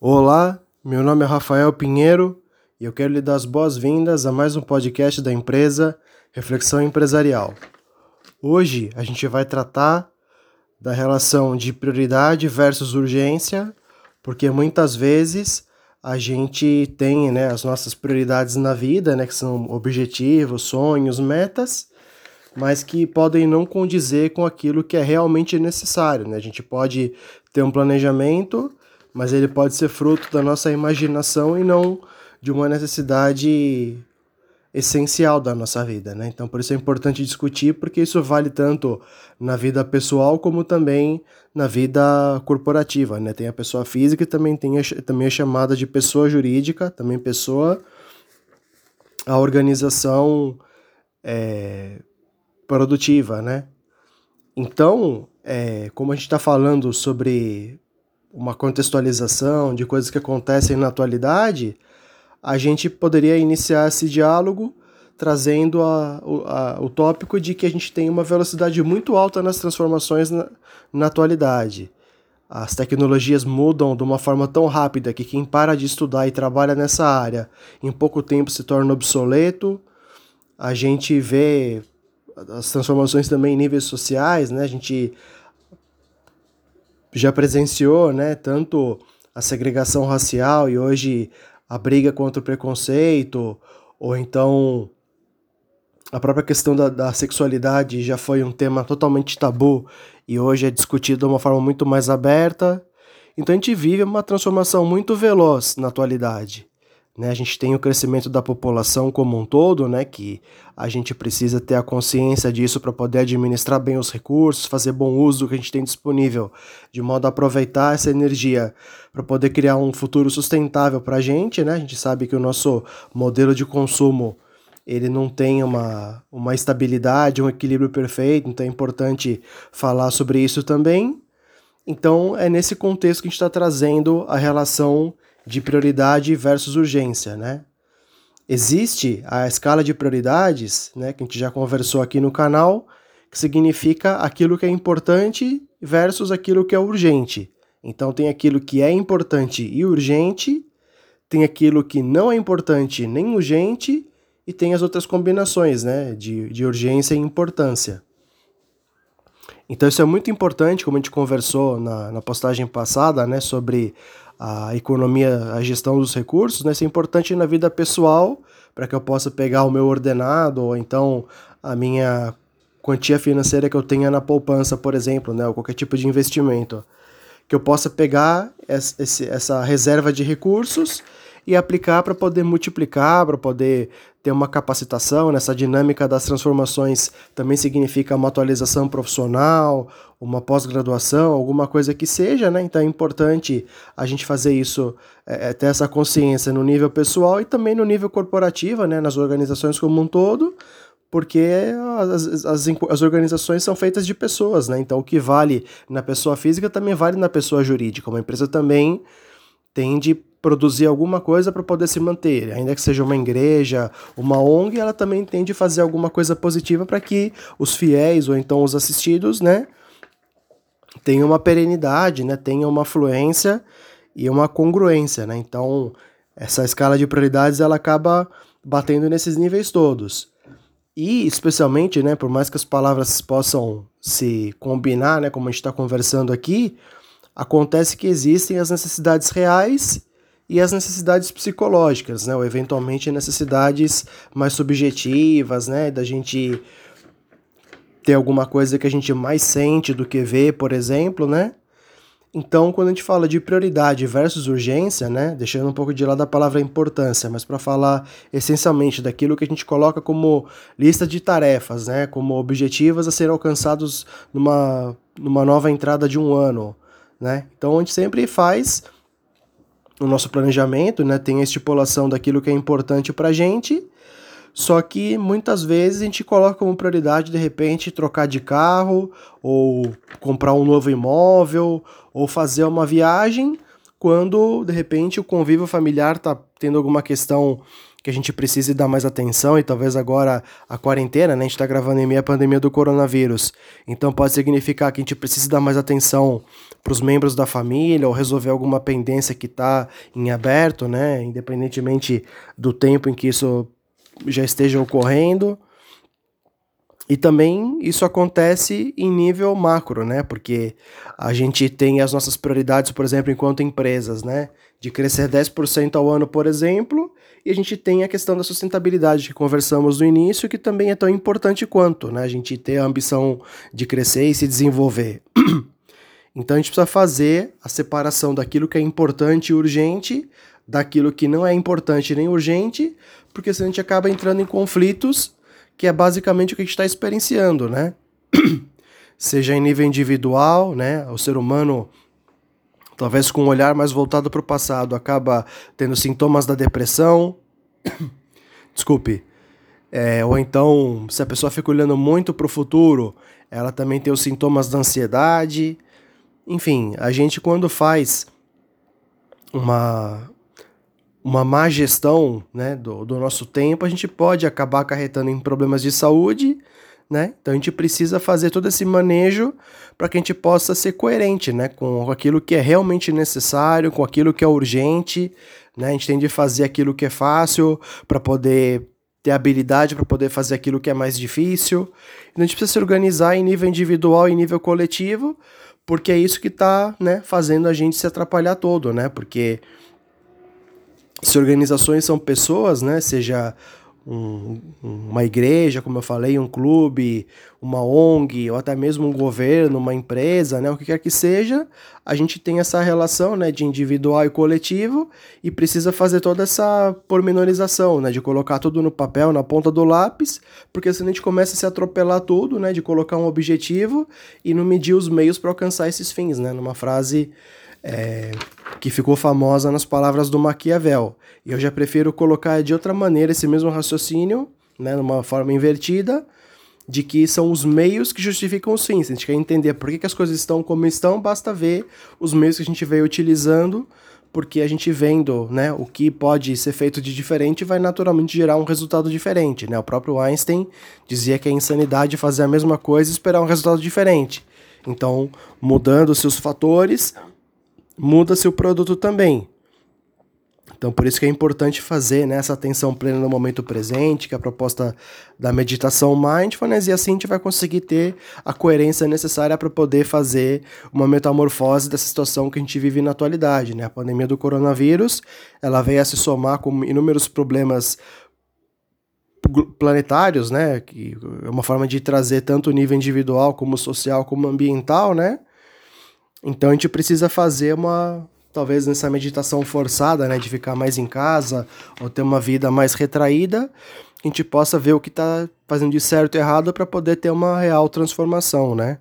Olá, meu nome é Rafael Pinheiro e eu quero lhe dar as boas-vindas a mais um podcast da empresa Reflexão Empresarial. Hoje a gente vai tratar da relação de prioridade versus urgência, porque muitas vezes a gente tem né, as nossas prioridades na vida, né, que são objetivos, sonhos, metas, mas que podem não condizer com aquilo que é realmente necessário. Né? A gente pode ter um planejamento mas ele pode ser fruto da nossa imaginação e não de uma necessidade essencial da nossa vida, né? Então, por isso é importante discutir, porque isso vale tanto na vida pessoal como também na vida corporativa, né? Tem a pessoa física e também tem a, também a chamada de pessoa jurídica, também pessoa, a organização é, produtiva, né? Então, é, como a gente está falando sobre uma contextualização de coisas que acontecem na atualidade, a gente poderia iniciar esse diálogo trazendo a, a, o tópico de que a gente tem uma velocidade muito alta nas transformações na, na atualidade. As tecnologias mudam de uma forma tão rápida que quem para de estudar e trabalha nessa área em pouco tempo se torna obsoleto. A gente vê as transformações também em níveis sociais, né? A gente já presenciou, né, tanto a segregação racial e hoje a briga contra o preconceito, ou então a própria questão da, da sexualidade já foi um tema totalmente tabu e hoje é discutido de uma forma muito mais aberta. Então a gente vive uma transformação muito veloz na atualidade. Né? A gente tem o crescimento da população como um todo, né? que a gente precisa ter a consciência disso para poder administrar bem os recursos, fazer bom uso do que a gente tem disponível, de modo a aproveitar essa energia para poder criar um futuro sustentável para a gente. Né? A gente sabe que o nosso modelo de consumo ele não tem uma, uma estabilidade, um equilíbrio perfeito, então é importante falar sobre isso também. Então é nesse contexto que a gente está trazendo a relação de prioridade versus urgência, né? Existe a escala de prioridades, né, que a gente já conversou aqui no canal, que significa aquilo que é importante versus aquilo que é urgente. Então tem aquilo que é importante e urgente, tem aquilo que não é importante nem urgente e tem as outras combinações, né, de, de urgência e importância. Então isso é muito importante, como a gente conversou na, na postagem passada, né, sobre a economia, a gestão dos recursos, né? Isso é importante na vida pessoal, para que eu possa pegar o meu ordenado, ou então a minha quantia financeira que eu tenha na poupança, por exemplo, né? Ou qualquer tipo de investimento. Que eu possa pegar essa reserva de recursos e aplicar para poder multiplicar, para poder ter uma capacitação nessa dinâmica das transformações também significa uma atualização profissional, uma pós-graduação, alguma coisa que seja, né? Então é importante a gente fazer isso, é, é, ter essa consciência no nível pessoal e também no nível corporativo, né? Nas organizações como um todo, porque as, as, as, organizações são feitas de pessoas, né? Então o que vale na pessoa física também vale na pessoa jurídica. Uma empresa também tem de produzir alguma coisa para poder se manter, ainda que seja uma igreja, uma ONG, ela também tem de fazer alguma coisa positiva para que os fiéis ou então os assistidos, né, tenham uma perenidade, né, tenham uma fluência e uma congruência, né? Então, essa escala de prioridades ela acaba batendo nesses níveis todos. E especialmente, né, por mais que as palavras possam se combinar, né, como a gente está conversando aqui, acontece que existem as necessidades reais e as necessidades psicológicas, né? Ou eventualmente necessidades mais subjetivas, né? Da gente ter alguma coisa que a gente mais sente do que vê, por exemplo, né? Então, quando a gente fala de prioridade versus urgência, né, deixando um pouco de lado a palavra importância, mas para falar essencialmente daquilo que a gente coloca como lista de tarefas, né, como objetivos a serem alcançados numa, numa nova entrada de um ano, né? Então, a gente sempre faz o nosso planejamento, né, tem a estipulação daquilo que é importante para a gente, só que muitas vezes a gente coloca como prioridade, de repente, trocar de carro, ou comprar um novo imóvel, ou fazer uma viagem, quando, de repente, o convívio familiar está tendo alguma questão que a gente precise dar mais atenção e talvez agora a quarentena, né? A gente está gravando em meio à pandemia do coronavírus. Então pode significar que a gente precise dar mais atenção para os membros da família ou resolver alguma pendência que está em aberto, né? Independentemente do tempo em que isso já esteja ocorrendo. E também isso acontece em nível macro, né? Porque a gente tem as nossas prioridades, por exemplo, enquanto empresas, né? De crescer 10% ao ano, por exemplo, e a gente tem a questão da sustentabilidade que conversamos no início, que também é tão importante quanto, né? A gente ter a ambição de crescer e se desenvolver. então a gente precisa fazer a separação daquilo que é importante e urgente daquilo que não é importante nem urgente, porque senão a gente acaba entrando em conflitos que é basicamente o que a gente está experienciando, né? Seja em nível individual, né? O ser humano, talvez com um olhar mais voltado para o passado, acaba tendo sintomas da depressão. Desculpe. É, ou então, se a pessoa fica olhando muito para o futuro, ela também tem os sintomas da ansiedade. Enfim, a gente quando faz uma, uma má gestão né, do, do nosso tempo, a gente pode acabar acarretando em problemas de saúde, né? Então a gente precisa fazer todo esse manejo para que a gente possa ser coerente, né, com aquilo que é realmente necessário, com aquilo que é urgente, né? A gente tem de fazer aquilo que é fácil para poder ter habilidade para poder fazer aquilo que é mais difícil. Então a gente precisa se organizar em nível individual e nível coletivo, porque é isso que está, né, fazendo a gente se atrapalhar todo, né? Porque se organizações são pessoas, né, seja um, uma igreja, como eu falei, um clube, uma ONG, ou até mesmo um governo, uma empresa, né, o que quer que seja, a gente tem essa relação né, de individual e coletivo e precisa fazer toda essa pormenorização, né, de colocar tudo no papel, na ponta do lápis, porque senão a gente começa a se atropelar tudo, né, de colocar um objetivo e não medir os meios para alcançar esses fins, né, numa frase é, que ficou famosa nas palavras do Maquiavel. Eu já prefiro colocar de outra maneira esse mesmo raciocínio, né, numa forma invertida, de que são os meios que justificam os fins. A gente quer entender por que, que as coisas estão como estão, basta ver os meios que a gente veio utilizando, porque a gente vendo né, o que pode ser feito de diferente vai naturalmente gerar um resultado diferente. Né? O próprio Einstein dizia que é insanidade fazer a mesma coisa e esperar um resultado diferente. Então, mudando seus fatores, muda-se o produto também. Então, por isso que é importante fazer né, essa atenção plena no momento presente, que é a proposta da meditação mindfulness, e assim a gente vai conseguir ter a coerência necessária para poder fazer uma metamorfose dessa situação que a gente vive na atualidade. Né? A pandemia do coronavírus, ela veio a se somar com inúmeros problemas planetários, né, que é uma forma de trazer tanto o nível individual como social como ambiental, né, então a gente precisa fazer uma, talvez nessa meditação forçada, né, de ficar mais em casa ou ter uma vida mais retraída, a gente possa ver o que está fazendo de certo e errado para poder ter uma real transformação, né?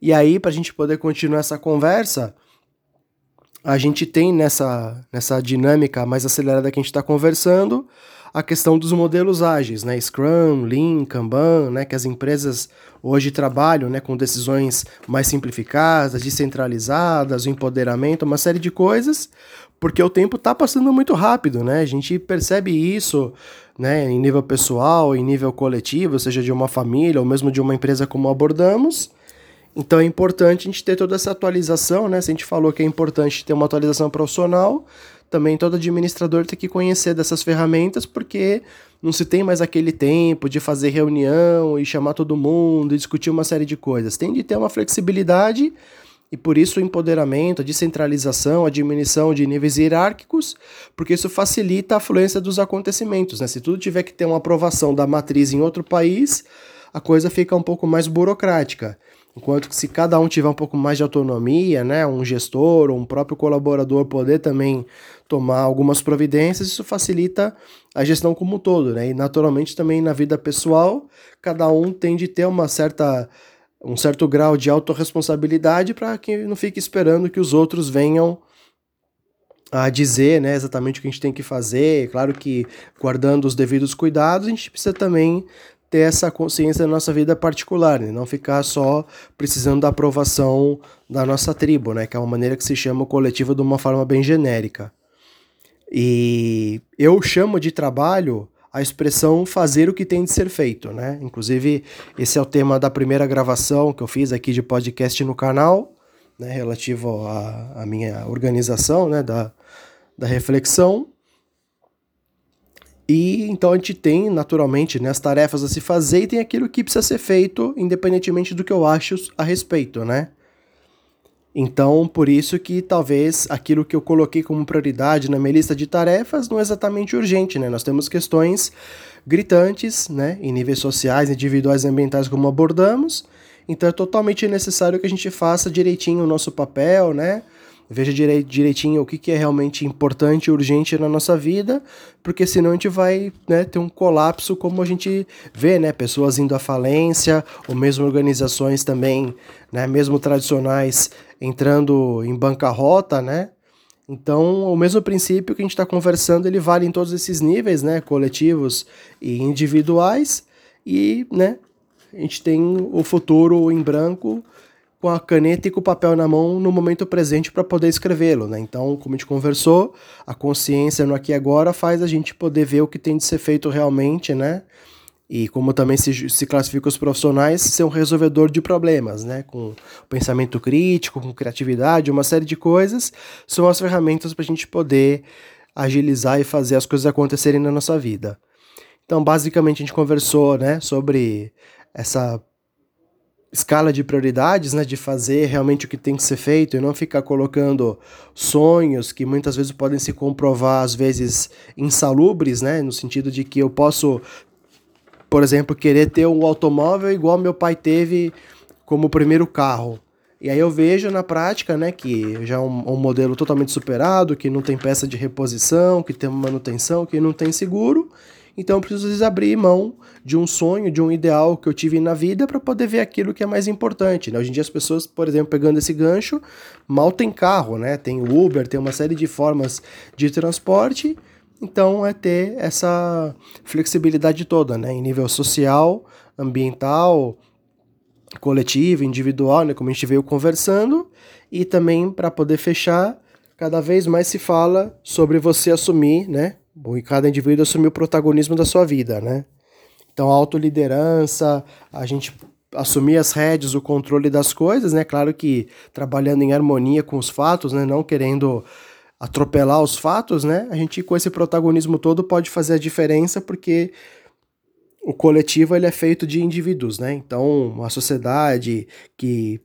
E aí, para a gente poder continuar essa conversa, a gente tem nessa, nessa dinâmica mais acelerada que a gente está conversando, a questão dos modelos ágeis, né? Scrum, Lean, Kanban, né? Que as empresas hoje trabalham, né? Com decisões mais simplificadas, descentralizadas, o empoderamento, uma série de coisas, porque o tempo está passando muito rápido, né? A gente percebe isso, né? Em nível pessoal, em nível coletivo, seja de uma família ou mesmo de uma empresa como abordamos. Então é importante a gente ter toda essa atualização, né? Se a gente falou que é importante ter uma atualização profissional, também todo administrador tem que conhecer dessas ferramentas, porque não se tem mais aquele tempo de fazer reunião e chamar todo mundo e discutir uma série de coisas. Tem de ter uma flexibilidade e por isso o empoderamento, a descentralização, a diminuição de níveis hierárquicos, porque isso facilita a fluência dos acontecimentos. Né? Se tudo tiver que ter uma aprovação da matriz em outro país, a coisa fica um pouco mais burocrática. Enquanto que se cada um tiver um pouco mais de autonomia, né, um gestor ou um próprio colaborador poder também tomar algumas providências, isso facilita a gestão como um todo, né? E naturalmente também na vida pessoal, cada um tem de ter uma certa um certo grau de autorresponsabilidade para que não fique esperando que os outros venham a dizer né, exatamente o que a gente tem que fazer. Claro que guardando os devidos cuidados, a gente precisa também ter essa consciência da nossa vida particular, né? não ficar só precisando da aprovação da nossa tribo, né? que é uma maneira que se chama o coletivo de uma forma bem genérica. E eu chamo de trabalho a expressão fazer o que tem de ser feito, né? Inclusive, esse é o tema da primeira gravação que eu fiz aqui de podcast no canal, né, relativo à, à minha organização, né, da, da reflexão. E então a gente tem, naturalmente, né, as tarefas a se fazer e tem aquilo que precisa ser feito, independentemente do que eu acho a respeito, né? Então, por isso que talvez aquilo que eu coloquei como prioridade na minha lista de tarefas não é exatamente urgente, né? Nós temos questões gritantes, né, em níveis sociais, individuais e ambientais como abordamos. Então é totalmente necessário que a gente faça direitinho o nosso papel, né? Veja direitinho o que, que é realmente importante e urgente na nossa vida, porque senão a gente vai né, ter um colapso, como a gente vê, né? Pessoas indo à falência, ou mesmo organizações também, né, mesmo tradicionais, entrando em bancarrota, né? Então, o mesmo princípio que a gente está conversando, ele vale em todos esses níveis, né? Coletivos e individuais. E, né? A gente tem o futuro em branco com a caneta e com o papel na mão no momento presente para poder escrevê-lo, né? Então, como a gente conversou, a consciência no aqui e agora faz a gente poder ver o que tem de ser feito realmente, né? e como também se, se classifica os profissionais, ser um resolvedor de problemas, né? Com pensamento crítico, com criatividade, uma série de coisas, são as ferramentas para a gente poder agilizar e fazer as coisas acontecerem na nossa vida. Então, basicamente, a gente conversou, né, sobre essa escala de prioridades, né, de fazer realmente o que tem que ser feito e não ficar colocando sonhos que muitas vezes podem se comprovar às vezes insalubres, né, no sentido de que eu posso por exemplo, querer ter um automóvel igual meu pai teve como primeiro carro. E aí eu vejo na prática, né, que já é um, um, modelo totalmente superado, que não tem peça de reposição, que tem manutenção, que não tem seguro. Então eu preciso abrir mão de um sonho, de um ideal que eu tive na vida para poder ver aquilo que é mais importante. Né? Hoje em dia as pessoas, por exemplo, pegando esse gancho, mal tem carro, né? Tem Uber, tem uma série de formas de transporte então é ter essa flexibilidade toda, né? Em nível social, ambiental, coletivo, individual, né? Como a gente veio conversando. E também para poder fechar, cada vez mais se fala sobre você assumir, né? E cada indivíduo assumir o protagonismo da sua vida, né? Então, autoliderança, a gente assumir as rédeas, o controle das coisas, né? Claro que trabalhando em harmonia com os fatos, né? Não querendo atropelar os fatos, né? A gente com esse protagonismo todo pode fazer a diferença porque o coletivo ele é feito de indivíduos, né? Então, uma sociedade que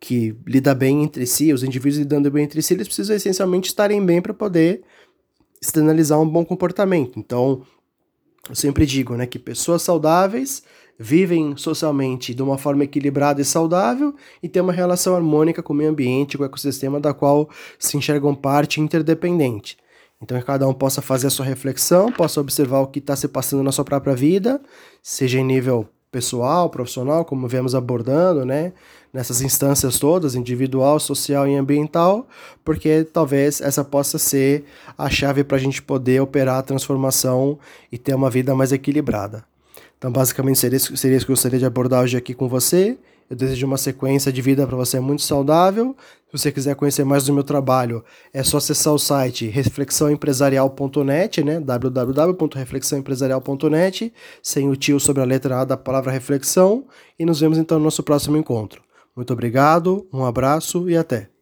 que lida bem entre si, os indivíduos lidando bem entre si, eles precisam essencialmente estarem bem para poder externalizar um bom comportamento. Então, eu sempre digo, né, que pessoas saudáveis vivem socialmente de uma forma equilibrada e saudável e têm uma relação harmônica com o meio ambiente, com o ecossistema da qual se enxergam parte interdependente. Então, que cada um possa fazer a sua reflexão, possa observar o que está se passando na sua própria vida, seja em nível pessoal, profissional, como viemos abordando, né? Nessas instâncias todas, individual, social e ambiental, porque talvez essa possa ser a chave para a gente poder operar a transformação e ter uma vida mais equilibrada. Então, basicamente, seria isso, seria isso que eu gostaria de abordar hoje aqui com você. Eu desejo uma sequência de vida para você muito saudável. Se você quiser conhecer mais do meu trabalho, é só acessar o site reflexãoempresarial.net, né? www.reflexãoempresarial.net, sem o tio sobre a letra A da palavra reflexão. E nos vemos então no nosso próximo encontro. Muito obrigado, um abraço e até.